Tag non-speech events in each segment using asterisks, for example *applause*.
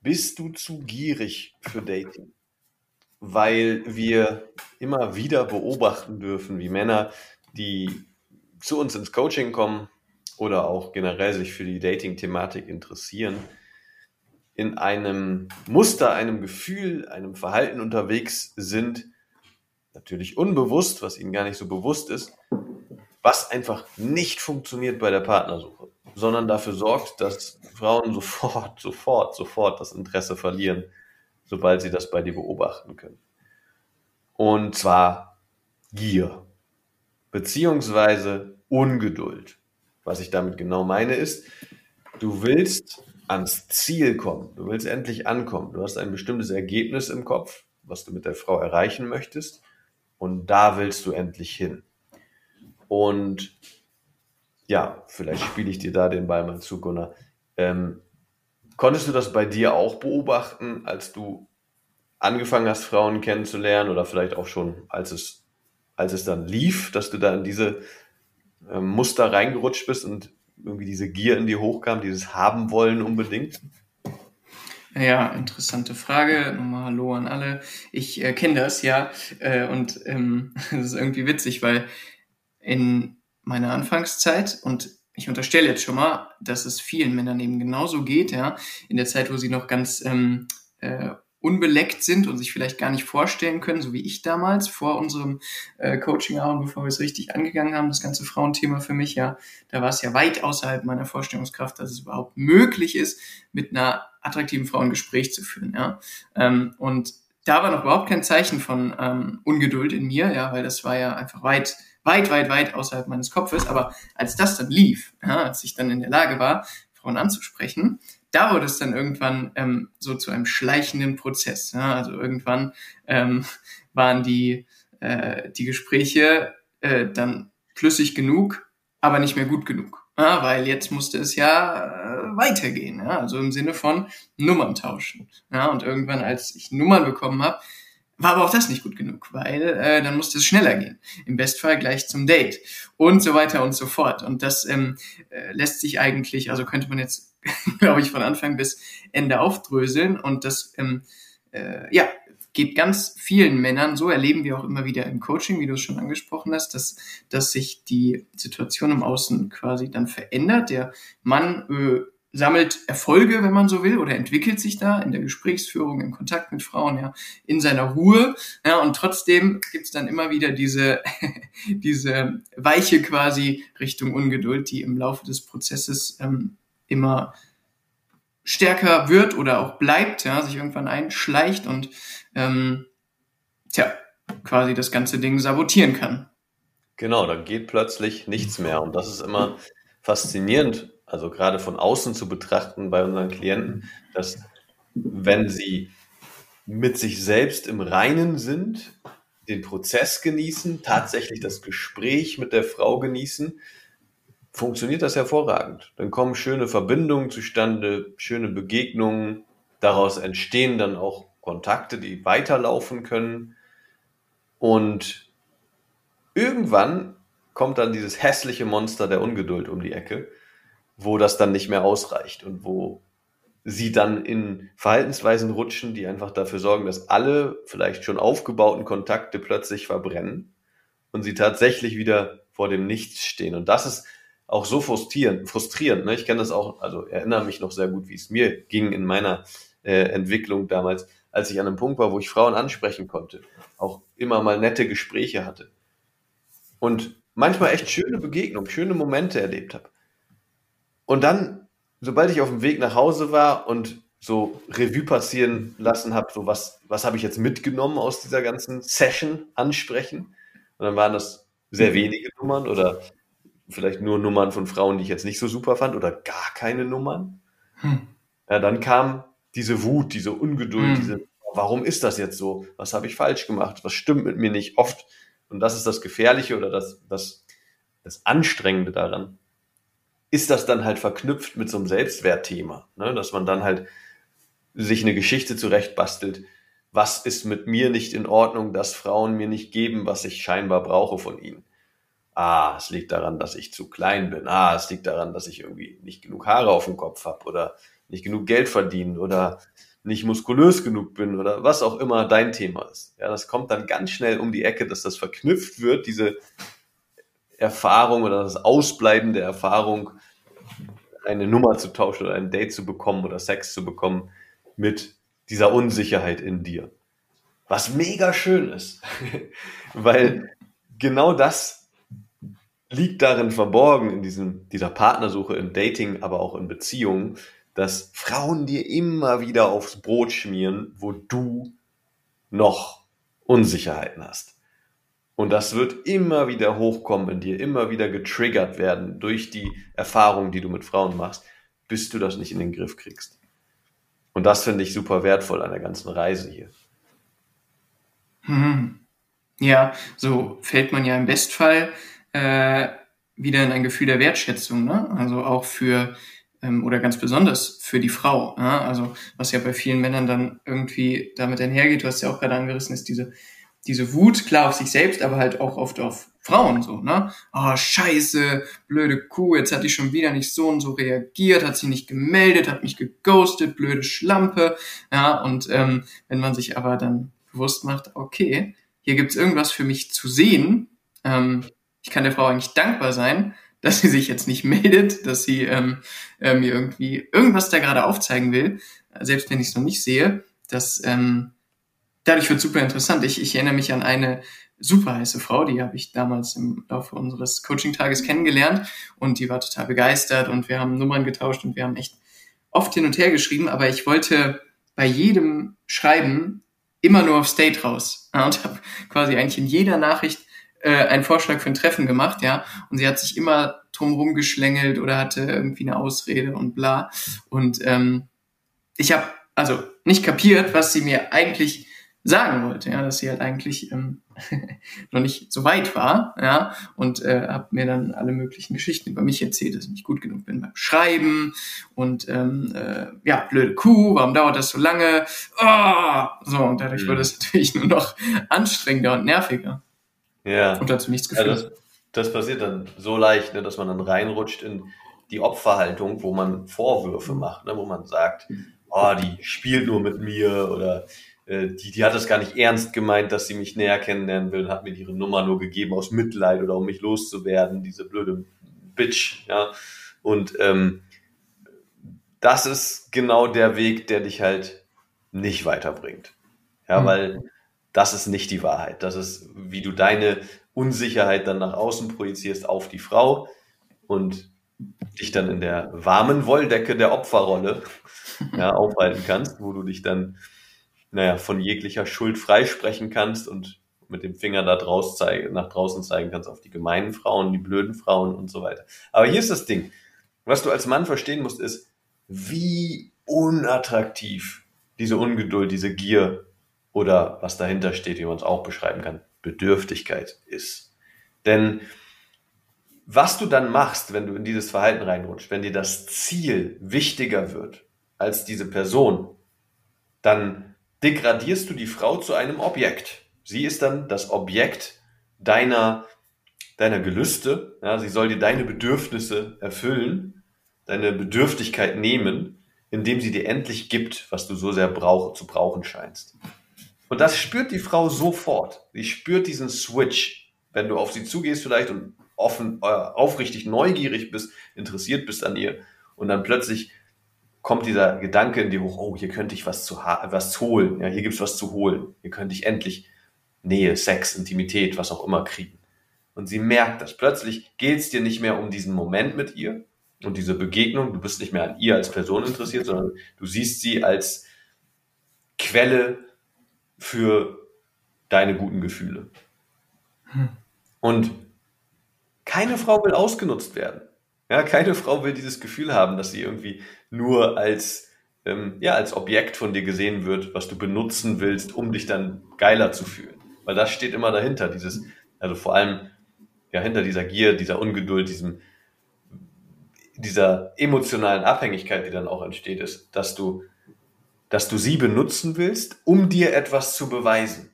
bist du zu gierig für Dating? Weil wir immer wieder beobachten dürfen, wie Männer, die zu uns ins Coaching kommen oder auch generell sich für die Dating-Thematik interessieren, in einem Muster, einem Gefühl, einem Verhalten unterwegs sind, natürlich unbewusst, was ihnen gar nicht so bewusst ist, was einfach nicht funktioniert bei der Partnersuche sondern dafür sorgt, dass Frauen sofort, *laughs* sofort, sofort das Interesse verlieren, sobald sie das bei dir beobachten können. Und zwar Gier, beziehungsweise Ungeduld. Was ich damit genau meine ist, du willst ans Ziel kommen, du willst endlich ankommen, du hast ein bestimmtes Ergebnis im Kopf, was du mit der Frau erreichen möchtest, und da willst du endlich hin. Und ja, vielleicht spiele ich dir da den Ball mal zu, Gunnar. Ähm, konntest du das bei dir auch beobachten, als du angefangen hast, Frauen kennenzulernen oder vielleicht auch schon, als es, als es dann lief, dass du da in diese ähm, Muster reingerutscht bist und irgendwie diese Gier in dir hochkam, dieses Haben wollen unbedingt? Ja, interessante Frage. Nochmal Hallo an alle. Ich äh, kenne das, ja. Äh, und ähm, *laughs* das ist irgendwie witzig, weil in meiner Anfangszeit und ich unterstelle jetzt schon mal, dass es vielen Männern eben genauso geht, ja, in der Zeit, wo sie noch ganz ähm, äh, unbeleckt sind und sich vielleicht gar nicht vorstellen können, so wie ich damals vor unserem äh, Coaching und bevor wir es richtig angegangen haben, das ganze Frauenthema für mich, ja, da war es ja weit außerhalb meiner Vorstellungskraft, dass es überhaupt möglich ist, mit einer attraktiven Frau ein Gespräch zu führen, ja. Ähm, und da war noch überhaupt kein Zeichen von ähm, Ungeduld in mir, ja, weil das war ja einfach weit weit, weit, weit außerhalb meines Kopfes. Aber als das dann lief, ja, als ich dann in der Lage war, Frauen anzusprechen, da wurde es dann irgendwann ähm, so zu einem schleichenden Prozess. Ja? Also irgendwann ähm, waren die, äh, die Gespräche äh, dann flüssig genug, aber nicht mehr gut genug. Ja, weil jetzt musste es ja äh, weitergehen, ja? also im Sinne von Nummern tauschen. Ja? Und irgendwann, als ich Nummern bekommen habe, war aber auch das nicht gut genug, weil äh, dann musste es schneller gehen. Im Bestfall gleich zum Date und so weiter und so fort. Und das ähm, äh, lässt sich eigentlich, also könnte man jetzt, *laughs* glaube ich, von Anfang bis Ende aufdröseln. Und das, ähm, äh, ja, geht ganz vielen Männern so, erleben wir auch immer wieder im Coaching, wie du es schon angesprochen hast, dass, dass sich die Situation im Außen quasi dann verändert. Der Mann äh, sammelt Erfolge, wenn man so will, oder entwickelt sich da in der Gesprächsführung, im Kontakt mit Frauen, ja, in seiner Ruhe. Ja, und trotzdem gibt's dann immer wieder diese, *laughs* diese Weiche quasi Richtung Ungeduld, die im Laufe des Prozesses ähm, immer stärker wird oder auch bleibt, ja, sich irgendwann einschleicht und ähm, tja, quasi das ganze Ding sabotieren kann. Genau, dann geht plötzlich nichts mehr. Und das ist immer faszinierend, also gerade von außen zu betrachten bei unseren Klienten, dass wenn sie mit sich selbst im Reinen sind, den Prozess genießen, tatsächlich das Gespräch mit der Frau genießen, funktioniert das hervorragend. Dann kommen schöne Verbindungen zustande, schöne Begegnungen, daraus entstehen dann auch Kontakte, die weiterlaufen können. Und irgendwann kommt dann dieses hässliche Monster der Ungeduld um die Ecke wo das dann nicht mehr ausreicht und wo sie dann in Verhaltensweisen rutschen, die einfach dafür sorgen, dass alle vielleicht schon aufgebauten Kontakte plötzlich verbrennen und sie tatsächlich wieder vor dem Nichts stehen. Und das ist auch so frustrierend. frustrierend ne? Ich kenne das auch, also erinnere mich noch sehr gut, wie es mir ging in meiner äh, Entwicklung damals, als ich an einem Punkt war, wo ich Frauen ansprechen konnte, auch immer mal nette Gespräche hatte und manchmal echt schöne Begegnungen, schöne Momente erlebt habe. Und dann, sobald ich auf dem Weg nach Hause war und so Revue passieren lassen habe, so was, was habe ich jetzt mitgenommen aus dieser ganzen Session ansprechen. Und dann waren das sehr wenige Nummern oder vielleicht nur Nummern von Frauen, die ich jetzt nicht so super fand oder gar keine Nummern. Hm. Ja, dann kam diese Wut, diese Ungeduld, hm. diese warum ist das jetzt so? Was habe ich falsch gemacht? Was stimmt mit mir nicht? Oft, und das ist das Gefährliche oder das, das, das Anstrengende daran, ist das dann halt verknüpft mit so einem Selbstwertthema, ne? dass man dann halt sich eine Geschichte zurechtbastelt. Was ist mit mir nicht in Ordnung, dass Frauen mir nicht geben, was ich scheinbar brauche von ihnen? Ah, es liegt daran, dass ich zu klein bin. Ah, es liegt daran, dass ich irgendwie nicht genug Haare auf dem Kopf habe oder nicht genug Geld verdiene oder nicht muskulös genug bin oder was auch immer dein Thema ist. Ja, das kommt dann ganz schnell um die Ecke, dass das verknüpft wird, diese Erfahrung oder das Ausbleiben der Erfahrung, eine Nummer zu tauschen oder ein Date zu bekommen oder Sex zu bekommen mit dieser Unsicherheit in dir. Was mega schön ist, *laughs* weil genau das liegt darin verborgen in diesem, dieser Partnersuche im Dating, aber auch in Beziehungen, dass Frauen dir immer wieder aufs Brot schmieren, wo du noch Unsicherheiten hast. Und das wird immer wieder hochkommen in dir, immer wieder getriggert werden durch die Erfahrungen, die du mit Frauen machst, bis du das nicht in den Griff kriegst. Und das finde ich super wertvoll an der ganzen Reise hier. Hm. Ja, so fällt man ja im Bestfall äh, wieder in ein Gefühl der Wertschätzung, ne? Also auch für ähm, oder ganz besonders für die Frau. Ja? Also was ja bei vielen Männern dann irgendwie damit einhergeht, du hast ja auch gerade angerissen, ist diese, diese Wut, klar auf sich selbst, aber halt auch oft auf Frauen so, ne? Oh, scheiße, blöde Kuh, jetzt hat die schon wieder nicht so und so reagiert, hat sie nicht gemeldet, hat mich geghostet, blöde Schlampe. Ja, und ähm, wenn man sich aber dann bewusst macht, okay, hier gibt's irgendwas für mich zu sehen, ähm, ich kann der Frau eigentlich dankbar sein, dass sie sich jetzt nicht *laughs* meldet, dass sie ähm, äh, mir irgendwie irgendwas da gerade aufzeigen will, selbst wenn ich es noch nicht sehe. Das ähm, dadurch wird super interessant. Ich, ich erinnere mich an eine super heiße Frau, die habe ich damals im Laufe unseres Coaching-Tages kennengelernt und die war total begeistert und wir haben Nummern getauscht und wir haben echt oft hin und her geschrieben, aber ich wollte bei jedem Schreiben immer nur auf State raus ja, und habe quasi eigentlich in jeder Nachricht äh, einen Vorschlag für ein Treffen gemacht, ja, und sie hat sich immer drumherum geschlängelt oder hatte irgendwie eine Ausrede und bla. Und ähm, ich habe also nicht kapiert, was sie mir eigentlich sagen wollte, ja, dass sie halt eigentlich ähm, *laughs* noch nicht so weit war, ja, und äh, habe mir dann alle möglichen Geschichten über mich erzählt, dass ich nicht gut genug bin beim Schreiben und ähm, äh, ja, blöde Kuh, warum dauert das so lange? Oh! So, und dadurch mhm. wurde es *laughs* natürlich nur noch anstrengender und nerviger. Ja. Und dazu nichts geführt. Ja, das, das, passiert dann so leicht, ne, dass man dann reinrutscht in die Opferhaltung, wo man Vorwürfe macht, ne, wo man sagt, oh, die spielt nur mit mir oder äh, die, die hat das gar nicht ernst gemeint, dass sie mich näher kennenlernen will, hat mir ihre Nummer nur gegeben aus Mitleid oder um mich loszuwerden, diese blöde Bitch, ja. Und ähm, das ist genau der Weg, der dich halt nicht weiterbringt. Ja, mhm. weil das ist nicht die Wahrheit. Das ist, wie du deine Unsicherheit dann nach außen projizierst auf die Frau und dich dann in der warmen Wolldecke der Opferrolle ja, aufhalten kannst, wo du dich dann naja, von jeglicher Schuld freisprechen kannst und mit dem Finger da draus zeigen, nach draußen zeigen kannst auf die gemeinen Frauen, die blöden Frauen und so weiter. Aber hier ist das Ding. Was du als Mann verstehen musst, ist, wie unattraktiv diese Ungeduld, diese Gier oder was dahinter steht, wie man es auch beschreiben kann, Bedürftigkeit ist. Denn was du dann machst, wenn du in dieses Verhalten reinrutscht, wenn dir das Ziel wichtiger wird als diese Person, dann degradierst du die Frau zu einem Objekt. Sie ist dann das Objekt deiner, deiner Gelüste. Ja, sie soll dir deine Bedürfnisse erfüllen, deine Bedürftigkeit nehmen, indem sie dir endlich gibt, was du so sehr brauch, zu brauchen scheinst. Und das spürt die Frau sofort. Sie spürt diesen Switch, wenn du auf sie zugehst vielleicht und offen, äh, aufrichtig neugierig bist, interessiert bist an ihr und dann plötzlich kommt dieser Gedanke in dir hoch, oh, hier könnte ich was zu was holen, ja, hier gibt's was zu holen, hier könnte ich endlich Nähe, Sex, Intimität, was auch immer kriegen. Und sie merkt das. Plötzlich geht's dir nicht mehr um diesen Moment mit ihr und diese Begegnung. Du bist nicht mehr an ihr als Person interessiert, sondern du siehst sie als Quelle für deine guten Gefühle. Hm. Und keine Frau will ausgenutzt werden. Ja, keine Frau will dieses Gefühl haben, dass sie irgendwie nur als ähm, ja, als Objekt von dir gesehen wird, was du benutzen willst, um dich dann geiler zu fühlen. Weil das steht immer dahinter, dieses, also vor allem ja, hinter dieser Gier, dieser Ungeduld, diesem, dieser emotionalen Abhängigkeit, die dann auch entsteht, ist, dass du, dass du sie benutzen willst, um dir etwas zu beweisen.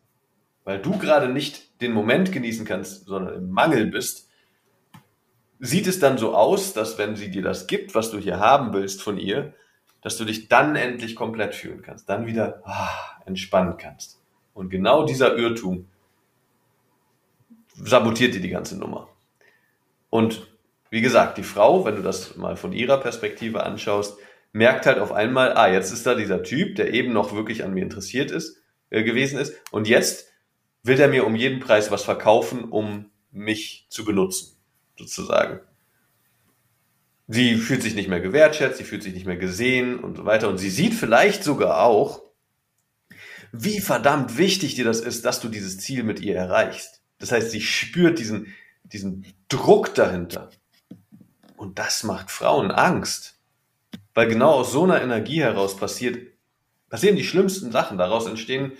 Weil du gerade nicht den Moment genießen kannst, sondern im Mangel bist, sieht es dann so aus, dass wenn sie dir das gibt, was du hier haben willst von ihr, dass du dich dann endlich komplett fühlen kannst, dann wieder ah, entspannen kannst. Und genau dieser Irrtum sabotiert dir die ganze Nummer. Und wie gesagt, die Frau, wenn du das mal von ihrer Perspektive anschaust, merkt halt auf einmal, ah, jetzt ist da dieser Typ, der eben noch wirklich an mir interessiert ist, äh, gewesen ist, und jetzt will er mir um jeden Preis was verkaufen, um mich zu benutzen, sozusagen sie fühlt sich nicht mehr gewertschätzt, sie fühlt sich nicht mehr gesehen und so weiter. Und sie sieht vielleicht sogar auch, wie verdammt wichtig dir das ist, dass du dieses Ziel mit ihr erreichst. Das heißt, sie spürt diesen, diesen Druck dahinter. Und das macht Frauen Angst. Weil genau aus so einer Energie heraus passiert, passieren die schlimmsten Sachen. Daraus entstehen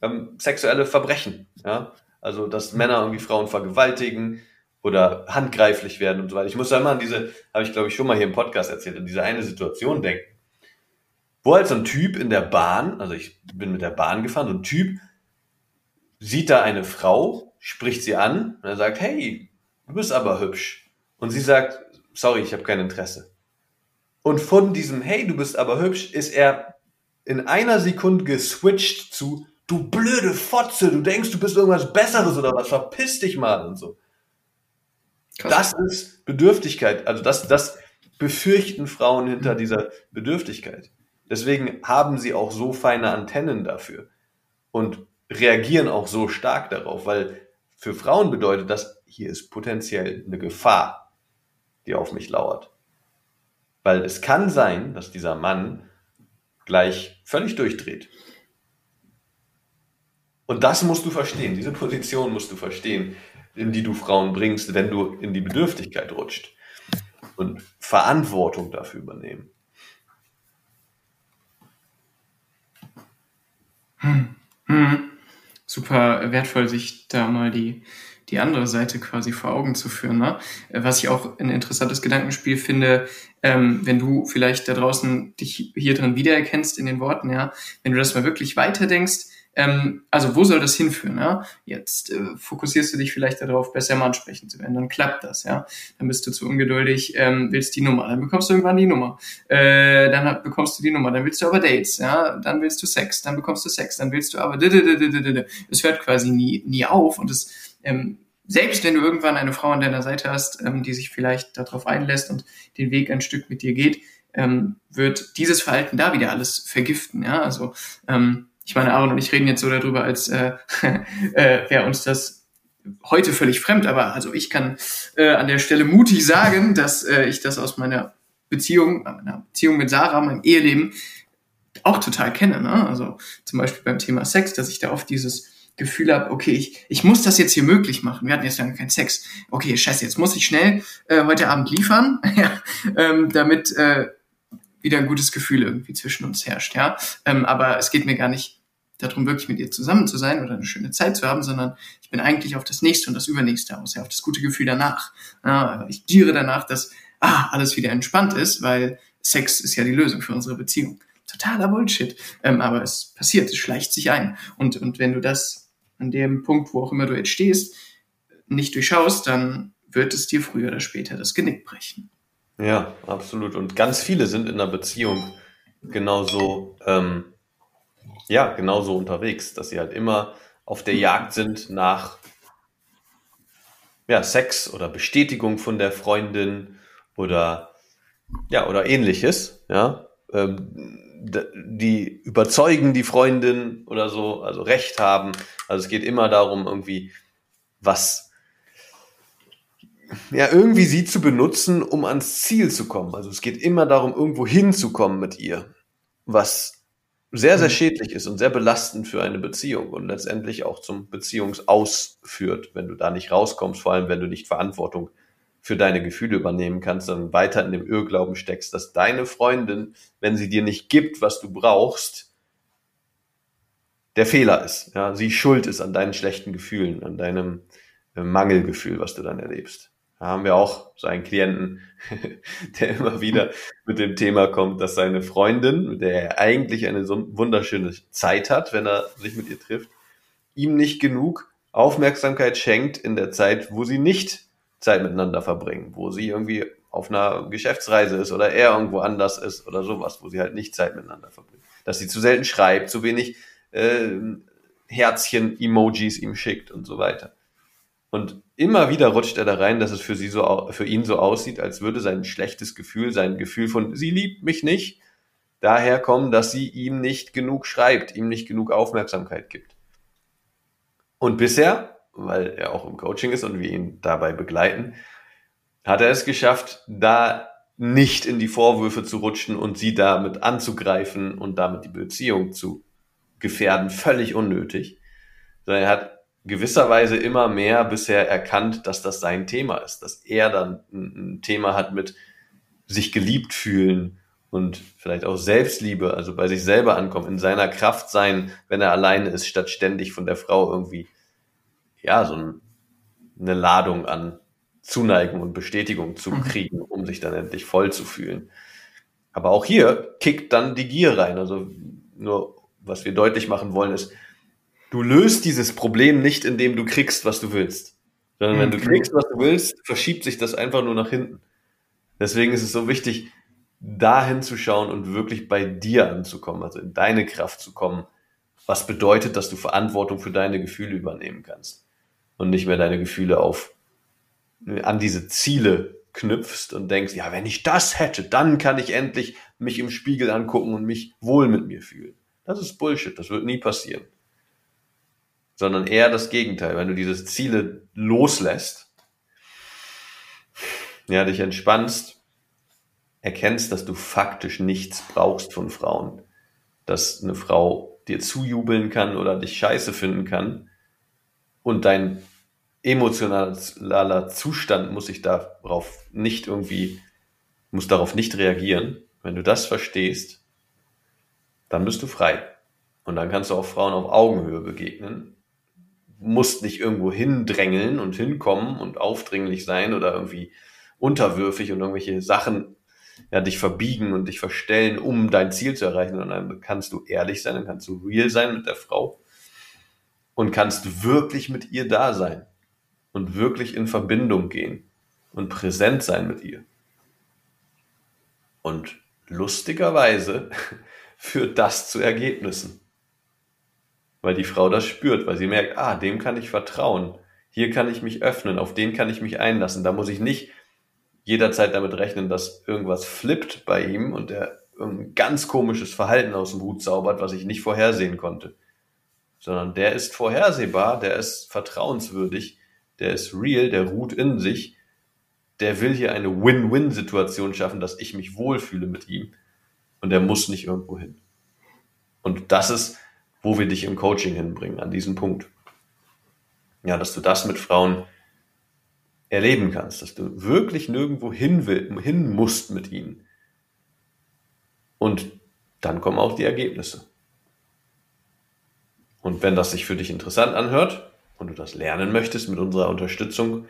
ähm, sexuelle Verbrechen. Ja? Also, dass Männer irgendwie Frauen vergewaltigen, oder handgreiflich werden und so weiter. Ich muss da immer an diese, habe ich glaube ich schon mal hier im Podcast erzählt, an diese eine Situation denken. Wo halt so ein Typ in der Bahn, also ich bin mit der Bahn gefahren, so ein Typ sieht da eine Frau, spricht sie an und er sagt, hey, du bist aber hübsch. Und sie sagt, sorry, ich habe kein Interesse. Und von diesem, hey, du bist aber hübsch, ist er in einer Sekunde geswitcht zu, du blöde Fotze, du denkst, du bist irgendwas Besseres oder was, verpiss dich mal und so. Krass. Das ist Bedürftigkeit. Also das, das befürchten Frauen hinter dieser Bedürftigkeit. Deswegen haben sie auch so feine Antennen dafür und reagieren auch so stark darauf, weil für Frauen bedeutet das, hier ist potenziell eine Gefahr, die auf mich lauert. Weil es kann sein, dass dieser Mann gleich völlig durchdreht. Und das musst du verstehen, diese Position musst du verstehen in die du Frauen bringst, wenn du in die Bedürftigkeit rutscht. Und Verantwortung dafür übernehmen. Hm. Hm. Super wertvoll, sich da mal die, die andere Seite quasi vor Augen zu führen. Ne? Was ich auch ein interessantes Gedankenspiel finde, ähm, wenn du vielleicht da draußen dich hier drin wiedererkennst in den Worten, ja, wenn du das mal wirklich weiterdenkst, ähm, also wo soll das hinführen? Ja? Jetzt äh, fokussierst du dich vielleicht darauf, besser mal ansprechen zu werden. Dann klappt das, ja. Dann bist du zu ungeduldig, ähm, willst die Nummer, dann bekommst du irgendwann die Nummer. Äh, dann bekommst du die Nummer, dann willst du aber Dates, ja, dann willst du Sex, dann bekommst du Sex, dann willst du aber es hört quasi nie, nie auf und es ähm, selbst wenn du irgendwann eine Frau an deiner Seite hast, ähm, die sich vielleicht darauf einlässt und den Weg ein Stück mit dir geht, ähm, wird dieses Verhalten da wieder alles vergiften. Ja, also ähm, ich meine, Aaron und ich reden jetzt so darüber, als äh, *laughs* äh, wäre uns das heute völlig fremd, aber also ich kann äh, an der Stelle mutig sagen, dass äh, ich das aus meiner Beziehung, meiner Beziehung mit Sarah, meinem Eheleben, auch total kenne. Ne? Also zum Beispiel beim Thema Sex, dass ich da oft dieses Gefühl habe, okay, ich, ich muss das jetzt hier möglich machen. Wir hatten jetzt lange keinen Sex. Okay, scheiße, jetzt muss ich schnell äh, heute Abend liefern, *laughs* ja, ähm, damit äh, wieder ein gutes Gefühl irgendwie zwischen uns herrscht. Ja, ähm, aber es geht mir gar nicht darum, wirklich mit ihr zusammen zu sein oder eine schöne Zeit zu haben, sondern ich bin eigentlich auf das nächste und das übernächste aus, ja, auf das gute Gefühl danach. Ja, ich giere danach, dass ah, alles wieder entspannt ist, weil Sex ist ja die Lösung für unsere Beziehung. Totaler Bullshit. Ähm, aber es passiert, es schleicht sich ein. Und, und wenn du das an dem Punkt, wo auch immer du jetzt stehst, nicht durchschaust, dann wird es dir früher oder später das Genick brechen. Ja, absolut. Und ganz viele sind in einer Beziehung genauso ähm, ja, genauso unterwegs, dass sie halt immer auf der Jagd sind nach ja, Sex oder Bestätigung von der Freundin oder ja, oder ähnliches, ja. Ähm, die überzeugen die Freundin oder so, also Recht haben. Also es geht immer darum, irgendwie was, ja, irgendwie sie zu benutzen, um ans Ziel zu kommen. Also es geht immer darum, irgendwo hinzukommen mit ihr, was sehr, sehr mhm. schädlich ist und sehr belastend für eine Beziehung und letztendlich auch zum Beziehungsaus führt, wenn du da nicht rauskommst, vor allem wenn du nicht Verantwortung für deine Gefühle übernehmen kannst, sondern weiter in dem Irrglauben steckst, dass deine Freundin, wenn sie dir nicht gibt, was du brauchst, der Fehler ist. Ja, sie schuld ist an deinen schlechten Gefühlen, an deinem äh, Mangelgefühl, was du dann erlebst. Da haben wir auch so einen Klienten, *laughs* der immer wieder mit dem Thema kommt, dass seine Freundin, mit der er eigentlich eine so wunderschöne Zeit hat, wenn er sich mit ihr trifft, ihm nicht genug Aufmerksamkeit schenkt in der Zeit, wo sie nicht Zeit miteinander verbringen, wo sie irgendwie auf einer Geschäftsreise ist oder er irgendwo anders ist oder sowas, wo sie halt nicht Zeit miteinander verbringt. Dass sie zu selten schreibt, zu wenig äh, Herzchen, Emojis ihm schickt und so weiter. Und immer wieder rutscht er da rein, dass es für sie so, für ihn so aussieht, als würde sein schlechtes Gefühl, sein Gefühl von, sie liebt mich nicht, daher kommen, dass sie ihm nicht genug schreibt, ihm nicht genug Aufmerksamkeit gibt. Und bisher, weil er auch im Coaching ist und wir ihn dabei begleiten, hat er es geschafft, da nicht in die Vorwürfe zu rutschen und sie damit anzugreifen und damit die Beziehung zu gefährden, völlig unnötig, sondern er hat gewisserweise immer mehr bisher erkannt, dass das sein Thema ist, dass er dann ein Thema hat mit sich geliebt fühlen und vielleicht auch Selbstliebe, also bei sich selber ankommen, in seiner Kraft sein, wenn er alleine ist, statt ständig von der Frau irgendwie, ja, so eine Ladung an Zuneigung und Bestätigung zu mhm. kriegen, um sich dann endlich voll zu fühlen. Aber auch hier kickt dann die Gier rein. Also nur, was wir deutlich machen wollen, ist, du löst dieses Problem nicht, indem du kriegst, was du willst. Sondern wenn du mhm. kriegst, was du willst, verschiebt sich das einfach nur nach hinten. Deswegen ist es so wichtig, da hinzuschauen und wirklich bei dir anzukommen, also in deine Kraft zu kommen. Was bedeutet, dass du Verantwortung für deine Gefühle übernehmen kannst und nicht mehr deine Gefühle auf an diese Ziele knüpfst und denkst, ja, wenn ich das hätte, dann kann ich endlich mich im Spiegel angucken und mich wohl mit mir fühlen. Das ist Bullshit, das wird nie passieren sondern eher das Gegenteil. Wenn du diese Ziele loslässt, ja, dich entspannst, erkennst, dass du faktisch nichts brauchst von Frauen, dass eine Frau dir zujubeln kann oder dich scheiße finden kann und dein emotionaler Zustand muss sich darauf nicht irgendwie, muss darauf nicht reagieren. Wenn du das verstehst, dann bist du frei. Und dann kannst du auch Frauen auf Augenhöhe begegnen musst nicht irgendwo hindrängeln und hinkommen und aufdringlich sein oder irgendwie unterwürfig und irgendwelche Sachen ja, dich verbiegen und dich verstellen, um dein Ziel zu erreichen, sondern dann kannst du ehrlich sein, dann kannst du real sein mit der Frau und kannst wirklich mit ihr da sein und wirklich in Verbindung gehen und präsent sein mit ihr. Und lustigerweise *laughs* führt das zu Ergebnissen weil die Frau das spürt, weil sie merkt, ah, dem kann ich vertrauen, hier kann ich mich öffnen, auf den kann ich mich einlassen. Da muss ich nicht jederzeit damit rechnen, dass irgendwas flippt bei ihm und er ein ganz komisches Verhalten aus dem Hut zaubert, was ich nicht vorhersehen konnte. Sondern der ist vorhersehbar, der ist vertrauenswürdig, der ist real, der ruht in sich, der will hier eine Win-Win-Situation schaffen, dass ich mich wohlfühle mit ihm und der muss nicht irgendwo hin. Und das ist wo wir dich im Coaching hinbringen, an diesem Punkt. Ja, dass du das mit Frauen erleben kannst, dass du wirklich nirgendwo hin, will, hin musst mit ihnen. Und dann kommen auch die Ergebnisse. Und wenn das sich für dich interessant anhört und du das lernen möchtest mit unserer Unterstützung,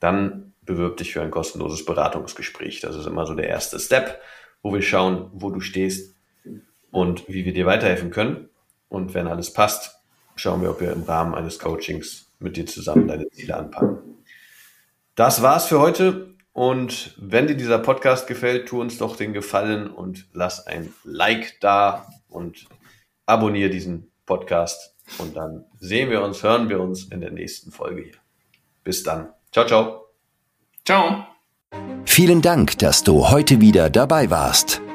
dann bewirb dich für ein kostenloses Beratungsgespräch. Das ist immer so der erste Step, wo wir schauen, wo du stehst und wie wir dir weiterhelfen können. Und wenn alles passt, schauen wir, ob wir im Rahmen eines Coachings mit dir zusammen deine Ziele anpacken. Das war's für heute. Und wenn dir dieser Podcast gefällt, tu uns doch den Gefallen und lass ein Like da und abonniere diesen Podcast. Und dann sehen wir uns, hören wir uns in der nächsten Folge hier. Bis dann. Ciao, ciao. Ciao. Vielen Dank, dass du heute wieder dabei warst.